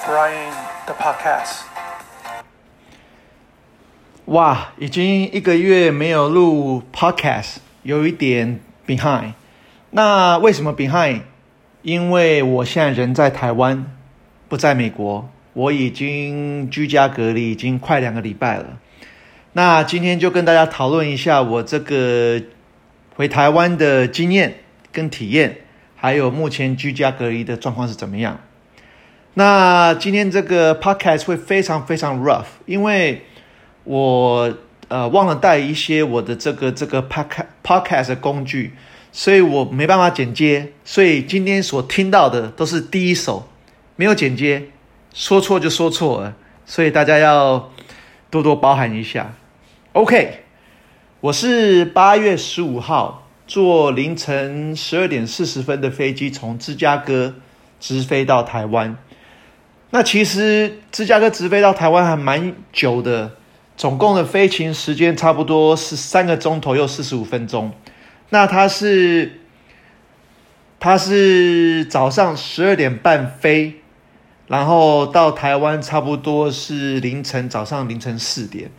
迎来到我 Brian 的 Podcast。哇，已经一个月没有录 Podcast，有一点 behind。那为什么 behind？因为我现在人在台湾，不在美国。我已经居家隔离已经快两个礼拜了。那今天就跟大家讨论一下我这个回台湾的经验跟体验，还有目前居家隔离的状况是怎么样。那今天这个 podcast 会非常非常 rough，因为我呃忘了带一些我的这个这个 podcast podcast 的工具，所以我没办法剪接，所以今天所听到的都是第一手，没有剪接，说错就说错了，所以大家要多多包涵一下。OK，我是八月十五号坐凌晨十二点四十分的飞机从芝加哥直飞到台湾。那其实芝加哥直飞到台湾还蛮久的，总共的飞行时间差不多是三个钟头又四十五分钟。那它是，它是早上十二点半飞，然后到台湾差不多是凌晨早上凌晨四点。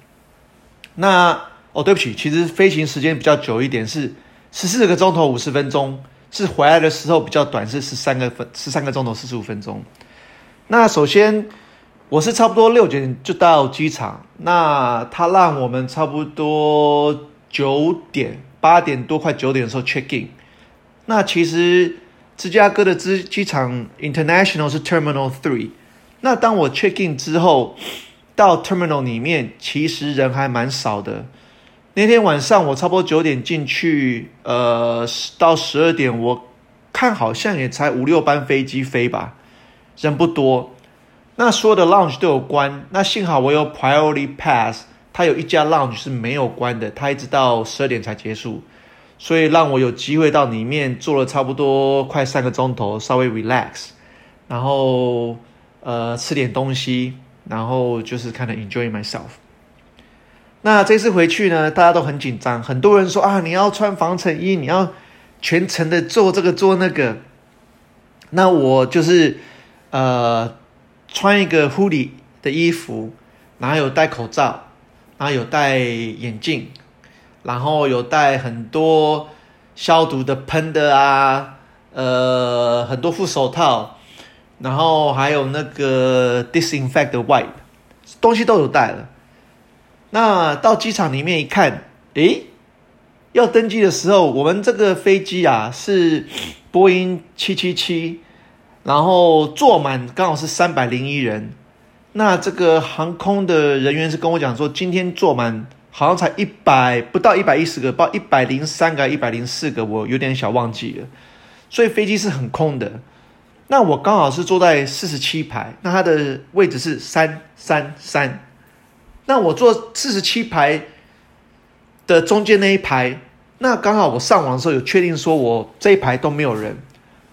那哦，对不起，其实飞行时间比较久一点，是十四个钟头五十分钟，是回来的时候比较短，是十三个分十三个钟头四十五分钟。那首先，我是差不多六点就到机场。那他让我们差不多九点、八点多、快九点的时候 check in。那其实芝加哥的机机场 International 是 Terminal Three。那当我 check in 之后，到 Terminal 里面，其实人还蛮少的。那天晚上我差不多九点进去，呃，到十二点，我看好像也才五六班飞机飞吧。人不多，那所有的 lounge 都有关。那幸好我有 priority pass，它有一家 lounge 是没有关的，它一直到十二点才结束，所以让我有机会到里面坐了差不多快三个钟头，稍微 relax，然后呃吃点东西，然后就是看 enjoy myself。那这次回去呢，大家都很紧张，很多人说啊，你要穿防尘衣，你要全程的做这个做那个。那我就是。呃，穿一个护理的衣服，然后有戴口罩，然后有戴眼镜，然后有戴很多消毒的喷的啊，呃，很多副手套，然后还有那个 disinfect 的 wipe，东西都有带了。那到机场里面一看，诶，要登机的时候，我们这个飞机啊是波音七七七。然后坐满刚好是三百零一人，那这个航空的人员是跟我讲说，今天坐满好像才一百不到一百一十个，报一百零三个、一百零四个，我有点小忘记了。所以飞机是很空的。那我刚好是坐在四十七排，那它的位置是三三三。那我坐四十七排的中间那一排，那刚好我上网的时候有确定说我这一排都没有人。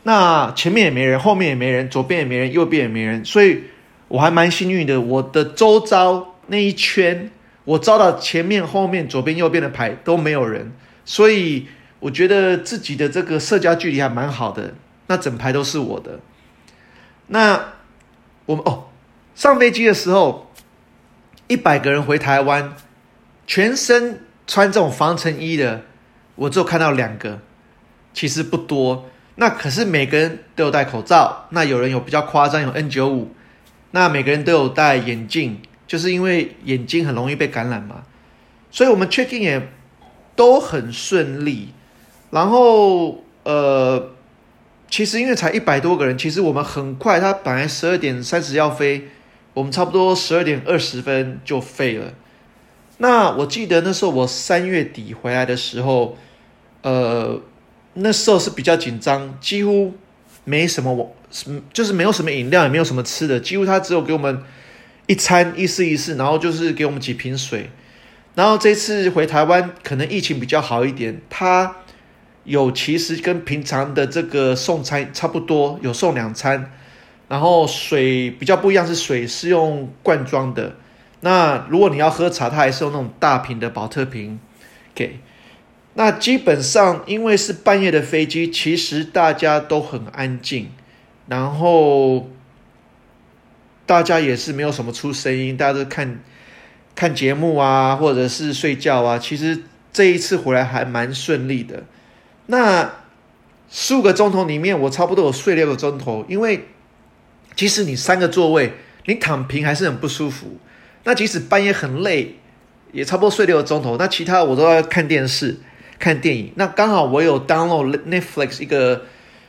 那前面也没人，后面也没人，左边也没人，右边也没人，所以我还蛮幸运的。我的周遭那一圈，我招到前面、后面、左边、右边的牌都没有人，所以我觉得自己的这个社交距离还蛮好的。那整排都是我的。那我们哦，上飞机的时候，一百个人回台湾，全身穿这种防尘衣的，我只有看到两个，其实不多。那可是每个人都有戴口罩，那有人有比较夸张，有 N95，那每个人都有戴眼镜，就是因为眼睛很容易被感染嘛，所以我们 check in 也都很顺利。然后呃，其实因为才一百多个人，其实我们很快，他本来十二点三十要飞，我们差不多十二点二十分就飞了。那我记得那时候我三月底回来的时候，呃。那时候是比较紧张，几乎没什么，什么就是没有什么饮料，也没有什么吃的，几乎他只有给我们一餐意思意思，然后就是给我们几瓶水。然后这次回台湾，可能疫情比较好一点，他有其实跟平常的这个送餐差不多，有送两餐。然后水比较不一样，是水是用罐装的。那如果你要喝茶，他还是用那种大瓶的宝特瓶给。那基本上，因为是半夜的飞机，其实大家都很安静。然后，大家也是没有什么出声音，大家都看看节目啊，或者是睡觉啊。其实这一次回来还蛮顺利的。那十五个钟头里面，我差不多有睡六个钟头，因为即使你三个座位，你躺平还是很不舒服。那即使半夜很累，也差不多睡六个钟头。那其他我都要看电视、看电影。那刚好我有 download Netflix 一个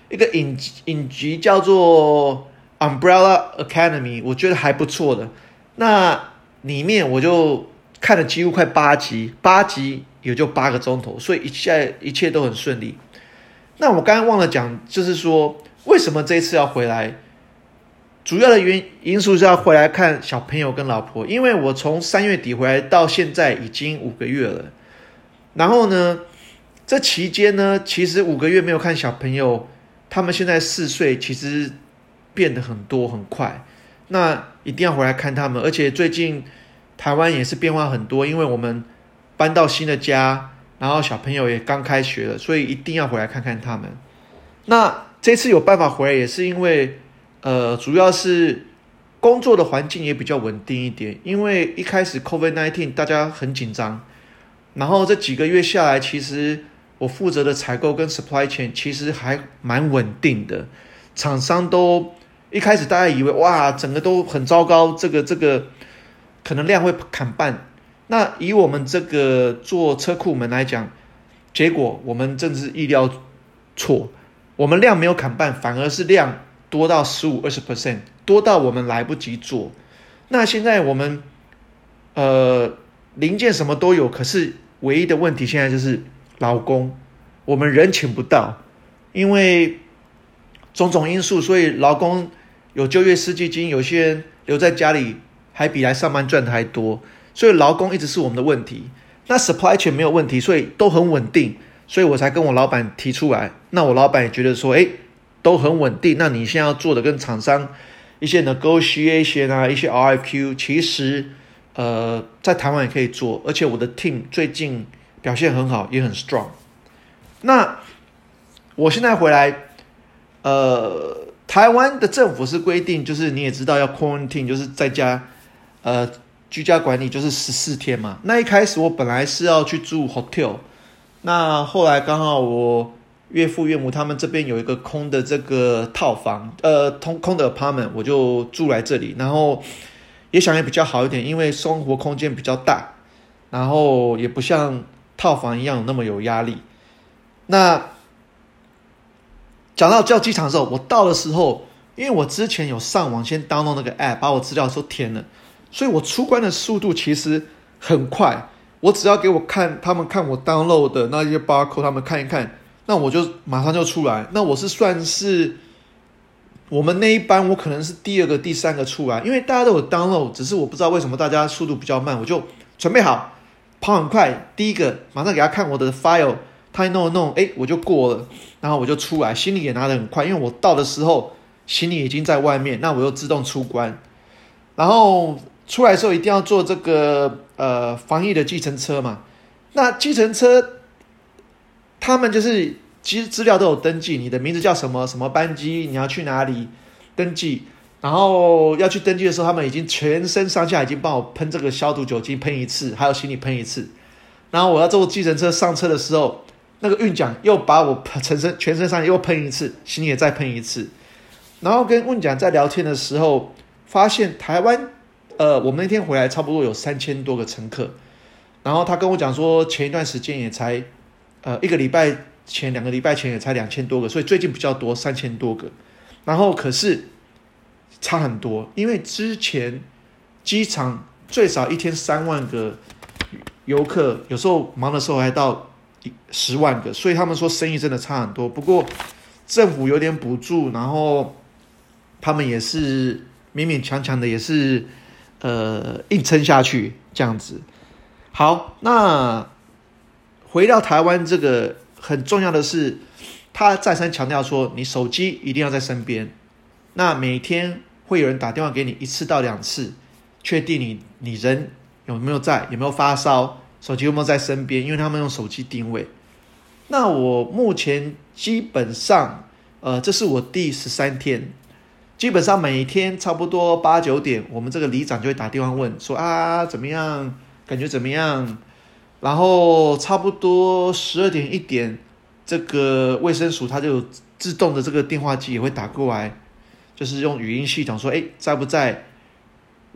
一个影影集叫做 Umbrella Academy，我觉得还不错的。那里面我就看了几乎快八集，八集也就八个钟头，所以一切一切都很顺利。那我刚刚忘了讲，就是说为什么这一次要回来？主要的原因素是要回来看小朋友跟老婆，因为我从三月底回来到现在已经五个月了。然后呢，这期间呢，其实五个月没有看小朋友，他们现在四岁，其实变得很多很快。那一定要回来看他们，而且最近台湾也是变化很多，因为我们搬到新的家。然后小朋友也刚开学了，所以一定要回来看看他们。那这次有办法回来，也是因为，呃，主要是工作的环境也比较稳定一点。因为一开始 COVID-19 大家很紧张，然后这几个月下来，其实我负责的采购跟 supply chain 其实还蛮稳定的。厂商都一开始大家以为哇，整个都很糟糕，这个这个可能量会砍半。那以我们这个做车库门来讲，结果我们真是意料错，我们量没有砍半，反而是量多到十五二十 percent，多到我们来不及做。那现在我们呃零件什么都有，可是唯一的问题现在就是劳工，我们人请不到，因为种种因素，所以劳工有就业失业金，有些人留在家里还比来上班赚的还多。所以劳工一直是我们的问题，那 supply chain 没有问题，所以都很稳定，所以我才跟我老板提出来。那我老板也觉得说，哎，都很稳定。那你现在要做的跟厂商一些 negotiation 啊，一些 RFQ，其实呃在台湾也可以做，而且我的 team 最近表现很好，也很 strong。那我现在回来，呃，台湾的政府是规定，就是你也知道要 quarantine，就是在家，呃。居家管理就是十四天嘛。那一开始我本来是要去住 hotel，那后来刚好我岳父岳母他们这边有一个空的这个套房，呃，通空的 apartment，我就住来这里。然后也想也比较好一点，因为生活空间比较大，然后也不像套房一样那么有压力。那讲到叫机场的时候，我到的时候，因为我之前有上网先 download 那个 app，把我资料都填了。所以我出关的速度其实很快，我只要给我看他们看我 download 的那些 barcode，他们看一看，那我就马上就出来。那我是算是我们那一班，我可能是第二个、第三个出来，因为大家都有 download，只是我不知道为什么大家速度比较慢。我就准备好跑很快，第一个马上给他看我的 file，他一弄一弄，哎，我就过了，然后我就出来，行李也拿得很快，因为我到的时候行李已经在外面，那我又自动出关，然后。出来的时候一定要坐这个呃防疫的计程车嘛。那计程车他们就是其实资料都有登记，你的名字叫什么什么班机，你要去哪里登记。然后要去登记的时候，他们已经全身上下已经帮我喷这个消毒酒精喷一次，还有行李喷一次。然后我要坐计程车上车的时候，那个运将又把我全身全身上下又喷一次，行李也再喷一次。然后跟运将在聊天的时候，发现台湾。呃，我们那天回来差不多有三千多个乘客，然后他跟我讲说，前一段时间也才，呃，一个礼拜前、两个礼拜前也才两千多个，所以最近比较多，三千多个。然后可是差很多，因为之前机场最少一天三万个游客，有时候忙的时候还到十万个，所以他们说生意真的差很多。不过政府有点补助，然后他们也是勉勉强强的，也是。呃，硬撑下去这样子。好，那回到台湾，这个很重要的是，他再三强调说，你手机一定要在身边。那每天会有人打电话给你一次到两次，确定你你人有没有在，有没有发烧，手机有没有在身边，因为他们用手机定位。那我目前基本上，呃，这是我第十三天。基本上每天差不多八九点，我们这个里长就会打电话问说啊怎么样，感觉怎么样？然后差不多十二点一点，这个卫生署它就自动的这个电话机也会打过来，就是用语音系统说，哎，在不在？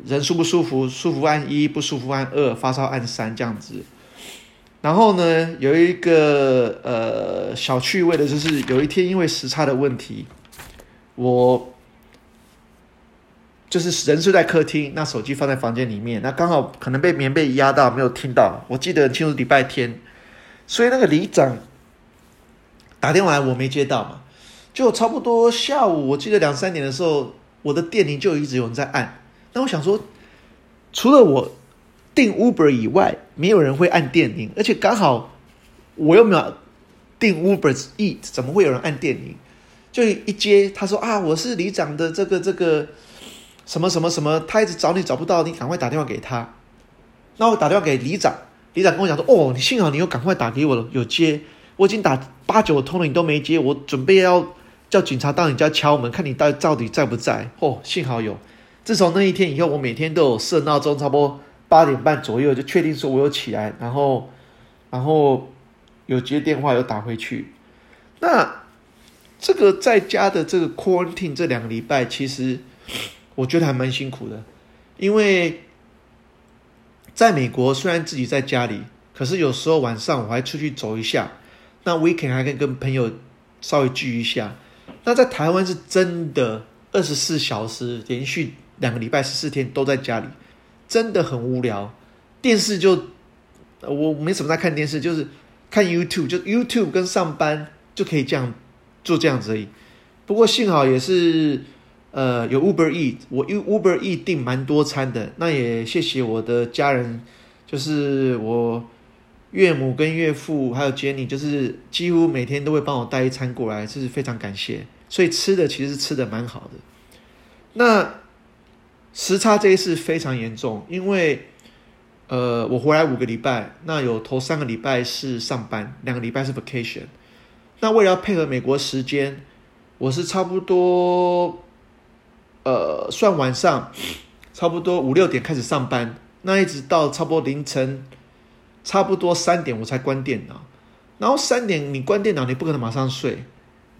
人舒不舒服？舒服按一，不舒服按二，发烧按三这样子。然后呢，有一个呃小趣味的就是，有一天因为时差的问题，我。就是人睡在客厅，那手机放在房间里面，那刚好可能被棉被压到，没有听到。我记得很清楚，礼拜天，所以那个里长打电话来，我没接到嘛。就差不多下午，我记得两三点的时候，我的电铃就一直有人在按。那我想说，除了我订 Uber 以外，没有人会按电铃，而且刚好我又没有订 Uber Eat，怎么会有人按电铃？就一接，他说啊，我是里长的这个这个。什么什么什么，他一直找你找不到，你赶快打电话给他。那我打电话给里长，里长跟我讲说：“哦，你幸好你又赶快打给我了，有接。我已经打八九通了，你都没接。我准备要叫警察到你家敲门，看你到到底在不在。哦，幸好有。自从那一天以后，我每天都有设闹钟，差不多八点半左右就确定说我有起来，然后然后有接电话，有打回去。那这个在家的这个 quarantine 这两个礼拜，其实。我觉得还蛮辛苦的，因为在美国虽然自己在家里，可是有时候晚上我还出去走一下，那 weekend 还可以跟朋友稍微聚一下。那在台湾是真的二十四小时连续两个礼拜十四天都在家里，真的很无聊。电视就我没什么在看电视，就是看 YouTube，就 YouTube 跟上班就可以这样做这样子而已。不过幸好也是。呃，有 Uber Eat，我用 Uber Eat 订蛮多餐的，那也谢谢我的家人，就是我岳母跟岳父还有 Jenny，就是几乎每天都会帮我带一餐过来，这是非常感谢。所以吃的其实吃的蛮好的。那时差这一次非常严重，因为呃，我回来五个礼拜，那有头三个礼拜是上班，两个礼拜是 vacation。那为了要配合美国时间，我是差不多。呃，算晚上，差不多五六点开始上班，那一直到差不多凌晨，差不多三点我才关电脑。然后三点你关电脑，你不可能马上睡，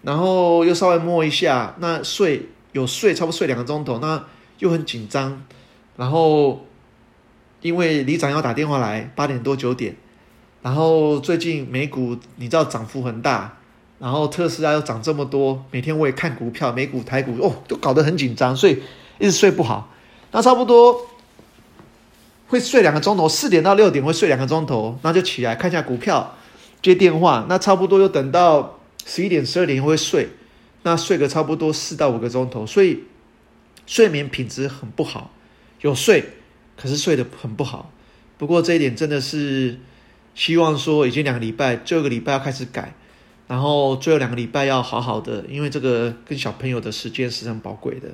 然后又稍微摸一下，那睡有睡，差不多睡两个钟头，那又很紧张。然后因为里长要打电话来，八点多九点，然后最近美股你知道涨幅很大。然后特斯拉又涨这么多，每天我也看股票，美股、台股哦，都搞得很紧张，所以一直睡不好。那差不多会睡两个钟头，四点到六点会睡两个钟头，那就起来看一下股票，接电话。那差不多又等到十一点、十二点会睡，那睡个差不多四到五个钟头，所以睡眠品质很不好。有睡，可是睡得很不好。不过这一点真的是希望说，已经两个礼拜，最后一个礼拜要开始改。然后最后两个礼拜要好好的，因为这个跟小朋友的时间是很宝贵的。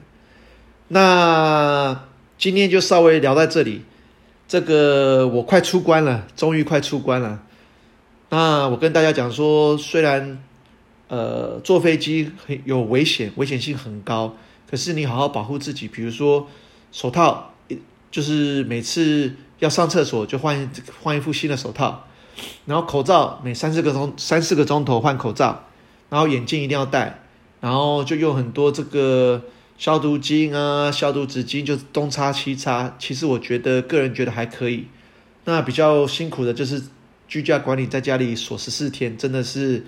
那今天就稍微聊在这里。这个我快出关了，终于快出关了。那我跟大家讲说，虽然呃坐飞机很有危险，危险性很高，可是你好好保护自己，比如说手套，就是每次要上厕所就换换一副新的手套。然后口罩每三四个钟三四个钟头换口罩，然后眼镜一定要戴，然后就用很多这个消毒巾啊、消毒纸巾，就东擦西擦。其实我觉得个人觉得还可以。那比较辛苦的就是居家管理，在家里锁十四天，真的是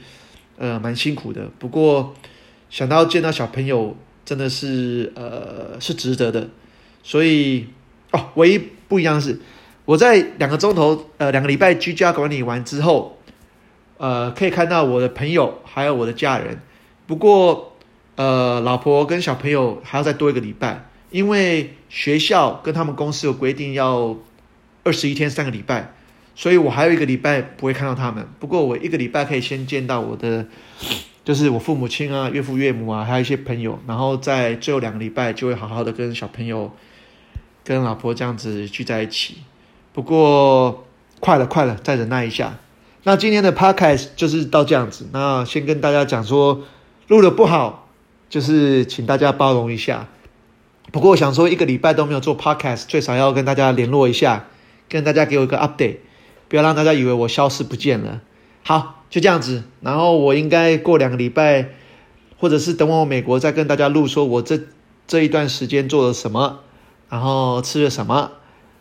呃蛮辛苦的。不过想到见到小朋友，真的是呃是值得的。所以哦，唯一不一样的是。我在两个钟头，呃，两个礼拜居家管理完之后，呃，可以看到我的朋友还有我的家人。不过，呃，老婆跟小朋友还要再多一个礼拜，因为学校跟他们公司有规定要二十一天三个礼拜，所以我还有一个礼拜不会看到他们。不过我一个礼拜可以先见到我的，就是我父母亲啊、岳父岳母啊，还有一些朋友。然后在最后两个礼拜就会好好的跟小朋友、跟老婆这样子聚在一起。不过快了，快了，再忍耐一下。那今天的 podcast 就是到这样子。那先跟大家讲说，录的不好，就是请大家包容一下。不过我想说，一个礼拜都没有做 podcast，最少要跟大家联络一下，跟大家给我一个 update，不要让大家以为我消失不见了。好，就这样子。然后我应该过两个礼拜，或者是等我美国再跟大家录，说我这这一段时间做了什么，然后吃了什么，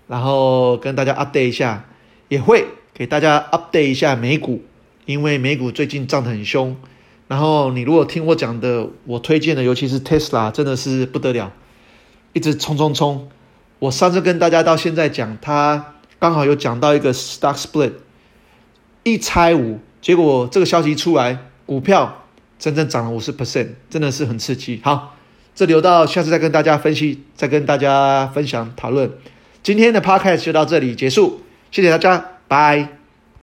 然后跟大家 update 一下，也会给大家 update 一下美股。因为美股最近涨得很凶，然后你如果听我讲的，我推荐的，尤其是 Tesla，真的是不得了，一直冲冲冲。我上次跟大家到现在讲，他刚好有讲到一个 stock split，一拆五，结果这个消息出来，股票真正涨了五十 percent，真的是很刺激。好，这留到下次再跟大家分析，再跟大家分享讨论。今天的 podcast 就到这里结束，谢谢大家，拜。